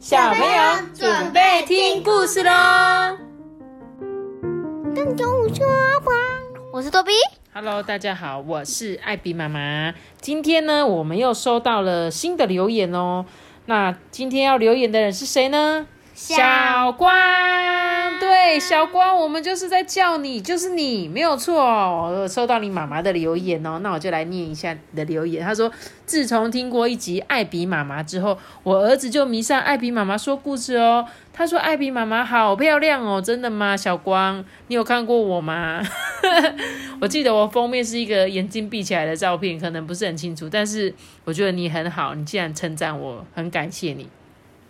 小朋友准备听故事喽！我说吧，我是多比。Hello，大家好，我是艾比妈妈。今天呢，我们又收到了新的留言哦。那今天要留言的人是谁呢？小光，对，小光，我们就是在叫你，就是你，没有错。我收到你妈妈的留言哦，那我就来念一下你的留言。他说：“自从听过一集艾比妈妈之后，我儿子就迷上艾比妈妈说故事哦。他说艾比妈妈好漂亮哦，真的吗？小光，你有看过我吗？我记得我封面是一个眼睛闭起来的照片，可能不是很清楚，但是我觉得你很好，你既然称赞我，很感谢你。”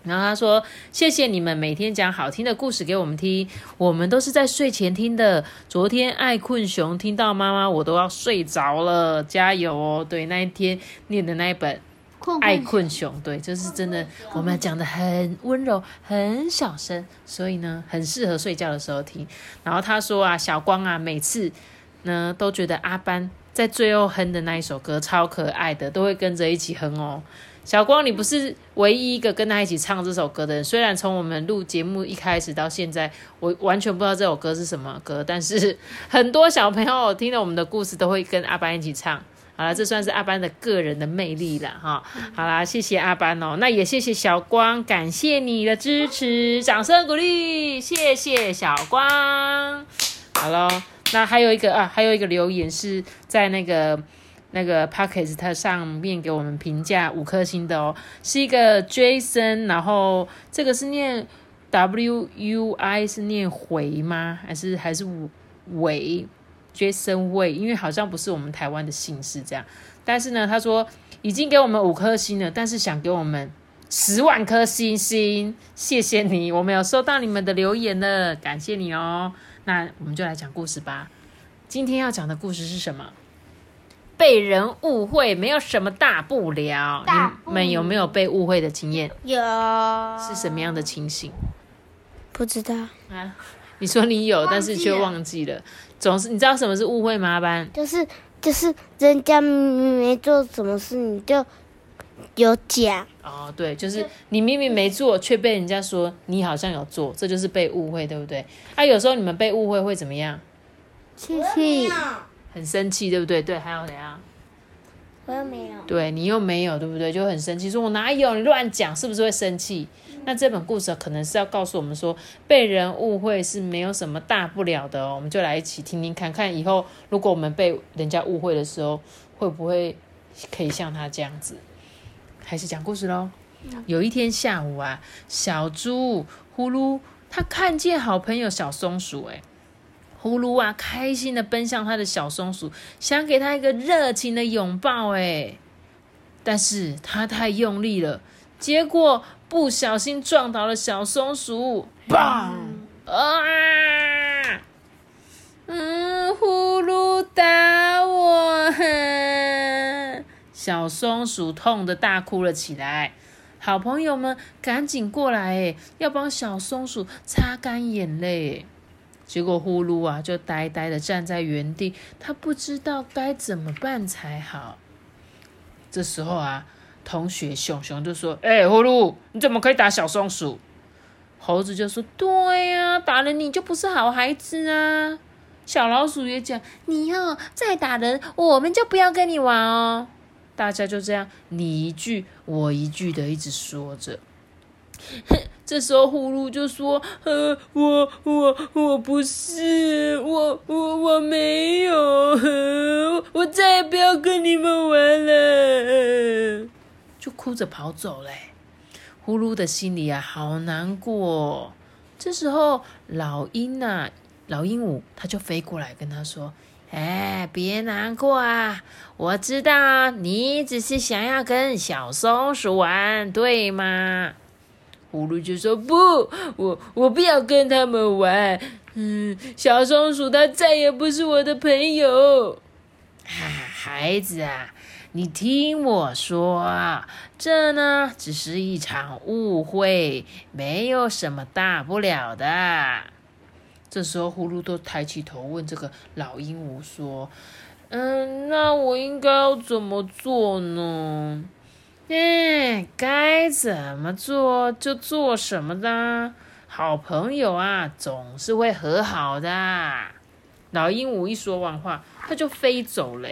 然后他说：“谢谢你们每天讲好听的故事给我们听，我们都是在睡前听的。昨天爱困熊听到妈妈，我都要睡着了，加油哦！对，那一天念的那一本《爱困熊》，对，就是真的，我们讲的很温柔，很小声，所以呢，很适合睡觉的时候听。然后他说啊，小光啊，每次呢都觉得阿班在最后哼的那一首歌超可爱的，都会跟着一起哼哦。”小光，你不是唯一一个跟他一起唱这首歌的人。虽然从我们录节目一开始到现在，我完全不知道这首歌是什么歌，但是 很多小朋友听了我们的故事都会跟阿班一起唱。好了，这算是阿班的个人的魅力了哈。好啦，谢谢阿班哦，那也谢谢小光，感谢你的支持，掌声鼓励，谢谢小光。好喽，那还有一个啊，还有一个留言是在那个。那个 p o c k e t 上面给我们评价五颗星的哦，是一个 Jason，然后这个是念 W U I 是念回吗？还是还是伟 Jason 伟？因为好像不是我们台湾的姓氏这样。但是呢，他说已经给我们五颗星了，但是想给我们十万颗星星，谢谢你，我们有收到你们的留言了，感谢你哦。那我们就来讲故事吧。今天要讲的故事是什么？被人误会没有什么大不了，你们有没有被误会的经验？有，是什么样的情形？不知道啊。你说你有，但是却忘记了。总是你知道什么是误会吗？班就是就是人家没做什么事，你就有讲。哦，对，就是你明明没做，却被人家说你好像有做，这就是被误会，对不对？啊，有时候你们被误会会怎么样？气气。很生气，对不对？对，还有怎样？我又没有。对你又没有，对不对？就很生气，说我哪有？你乱讲，是不是会生气？那这本故事可能是要告诉我们说，被人误会是没有什么大不了的哦。我们就来一起听听看看，以后如果我们被人家误会的时候，会不会可以像他这样子？开始讲故事喽。有一天下午啊，小猪呼噜他看见好朋友小松鼠，哎。呼噜啊，开心的奔向他的小松鼠，想给他一个热情的拥抱。哎，但是他太用力了，结果不小心撞倒了小松鼠。棒！啊！嗯，呼噜打我！小松鼠痛得大哭了起来。好朋友们赶紧过来，哎，要帮小松鼠擦干眼泪。结果呼噜啊，就呆呆的站在原地，他不知道该怎么办才好。这时候啊，同学熊熊就说：“哎，呼噜，你怎么可以打小松鼠？”猴子就说：“对呀，打了你就不是好孩子啊。”小老鼠也讲：“你要再打人，我们就不要跟你玩哦。”大家就这样你一句我一句的一直说着。这时候呼噜就说：“呃，我我我不是，我我我没有，我再也不要跟你们玩了。”就哭着跑走嘞。呼噜的心里啊，好难过。这时候老鹰呐，老鹦鹉它就飞过来跟他说：“哎，别难过啊，我知道你只是想要跟小松鼠玩，对吗？”葫芦就说：“不，我我不要跟他们玩。嗯，小松鼠它再也不是我的朋友。啊孩子啊，你听我说，这呢只是一场误会，没有什么大不了的。”这时候，呼噜都抬起头问这个老鹦鹉说：“嗯，那我应该要怎么做呢？”嗯，该怎么做就做什么的。好朋友啊，总是会和好的。老鹦鹉一说完话，它就飞走了。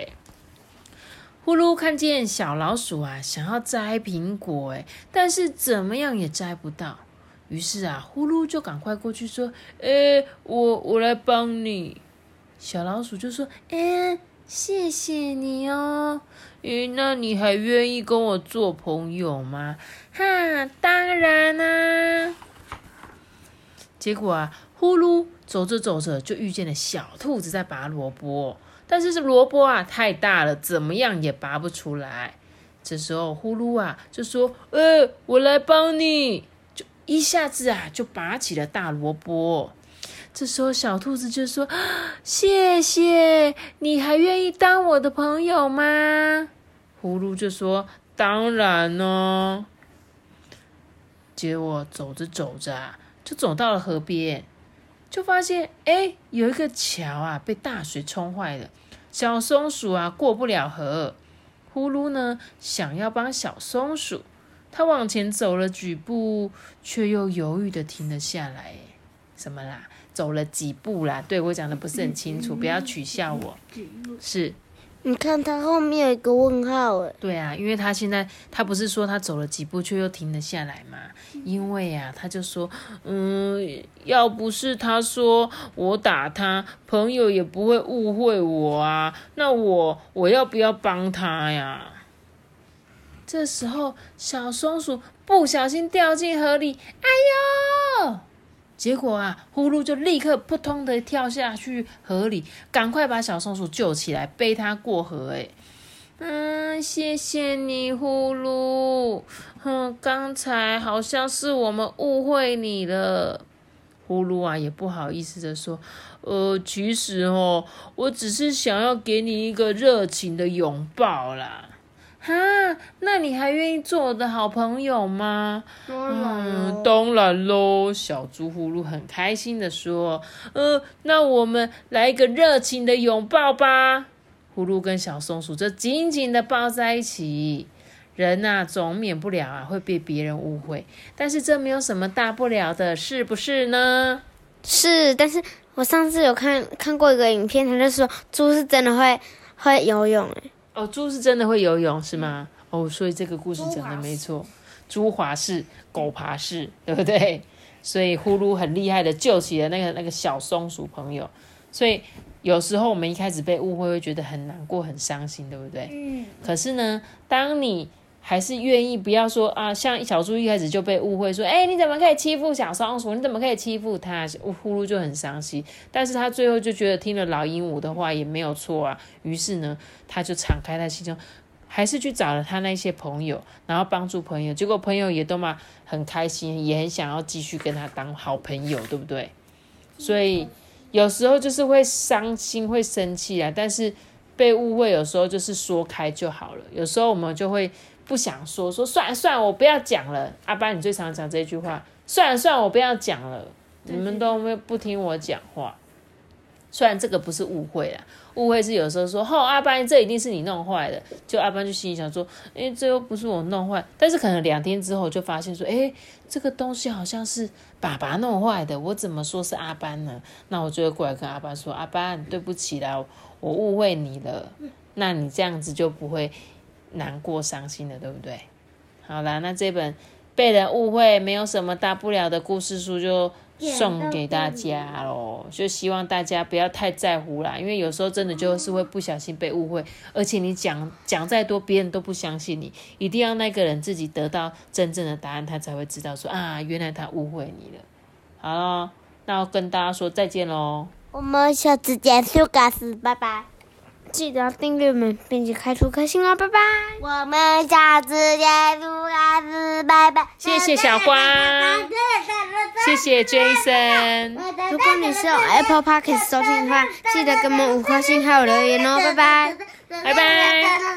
呼噜看见小老鼠啊，想要摘苹果，哎，但是怎么样也摘不到。于是啊，呼噜就赶快过去说：“哎，我我来帮你。”小老鼠就说：“哎，谢谢你哦。诶，那你还愿意跟我做朋友吗？”“哈，当然啦。”结果啊，呼噜走着走着就遇见了小兔子在拔萝卜。但是这萝卜啊太大了，怎么样也拔不出来。这时候呼噜啊就说：“呃，我来帮你。”一下子啊就拔起了大萝卜。这时候小兔子就说：“谢谢，你还愿意当我的朋友吗？”呼噜就说：“当然呢。”结果走着走着啊，就走到了河边。就发现，哎，有一个桥啊，被大水冲坏了。小松鼠啊，过不了河。呼噜呢，想要帮小松鼠，它往前走了几步，却又犹豫的停了下来。什么啦？走了几步啦？对我讲的不是很清楚，不要取笑我。是。你看他后面有一个问号哎。对啊，因为他现在他不是说他走了几步却又停了下来嘛？因为啊，他就说，嗯，要不是他说我打他，朋友也不会误会我啊。那我我要不要帮他呀？这时候小松鼠不小心掉进河里，哎呦！结果啊，呼噜就立刻扑通的跳下去河里，赶快把小松鼠救起来，背它过河。哎，嗯，谢谢你，呼噜。哼，刚才好像是我们误会你了。呼噜啊，也不好意思的说，呃，其实哦，我只是想要给你一个热情的拥抱啦。哈，那你还愿意做我的好朋友吗？嗯，当然喽。小猪呼噜很开心的说：“呃，那我们来一个热情的拥抱吧。”呼噜跟小松鼠就紧紧的抱在一起。人呐，总免不了啊会被别人误会，但是这没有什么大不了的，是不是呢？是，但是我上次有看看过一个影片，他就说猪是真的会会游泳诶。哦，猪是真的会游泳是吗？哦，所以这个故事讲的没错，猪滑式、狗爬式，对不对？所以呼噜很厉害的救起了那个那个小松鼠朋友。所以有时候我们一开始被误会，会觉得很难过、很伤心，对不对？嗯。可是呢，当你还是愿意不要说啊，像小猪一开始就被误会说，哎，你怎么可以欺负小松鼠？你怎么可以欺负它？呼噜就很伤心，但是他最后就觉得听了老鹦鹉的话也没有错啊，于是呢，他就敞开他心中，还是去找了他那些朋友，然后帮助朋友，结果朋友也都嘛很开心，也很想要继续跟他当好朋友，对不对？所以有时候就是会伤心、会生气啊，但是被误会有时候就是说开就好了，有时候我们就会。不想说，说算了算了，我不要讲了。阿班，你最常讲这句话，算了算了，我不要讲了。你们都没不听我讲话。虽然这个不是误会啦，误会是有时候说，吼阿班，这一定是你弄坏的。就阿班就心里想说，哎，这又不是我弄坏。但是可能两天之后就发现说，哎，这个东西好像是爸爸弄坏的。我怎么说是阿班呢？那我就会过来跟阿班说，阿班，对不起啦，我误会你了。那你这样子就不会。难过、伤心的，对不对？好啦，那这本被人误会没有什么大不了的故事书就送给大家喽。就希望大家不要太在乎啦，因为有时候真的就是会不小心被误会，而且你讲讲再多，别人都不相信你。一定要那个人自己得到真正的答案，他才会知道说啊，原来他误会你了。好了，那我跟大家说再见喽。我们下次见，苏嘎斯，拜拜。记得订阅们，并且开出颗星哦，拜拜！我们下次见，苏拉斯，拜拜！谢谢小花，谢谢 Jason。如果你是用 Apple Podcast 收听的话，记得给我们五颗星还有留言哦，拜拜，拜拜。